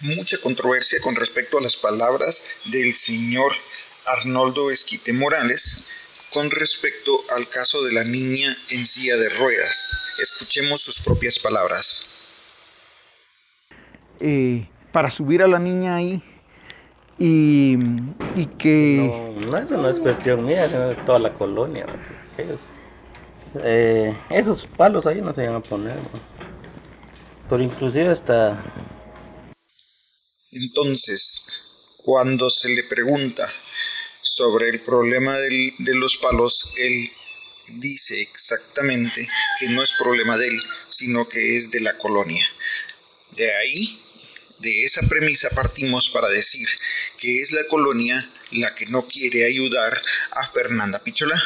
mucha controversia con respecto a las palabras del señor Arnoldo Esquite Morales con respecto al caso de la niña en silla de ruedas. Escuchemos sus propias palabras. Eh, para subir a la niña ahí y, que... No, eso no es cuestión mía, sino de toda la colonia. Eh, esos palos ahí no se van a poner. Pero inclusive hasta... Entonces, cuando se le pregunta sobre el problema de los palos, él dice exactamente que no es problema de él, sino que es de la colonia. De ahí, de esa premisa partimos para decir que es la colonia la que no quiere ayudar a Fernanda Pichola.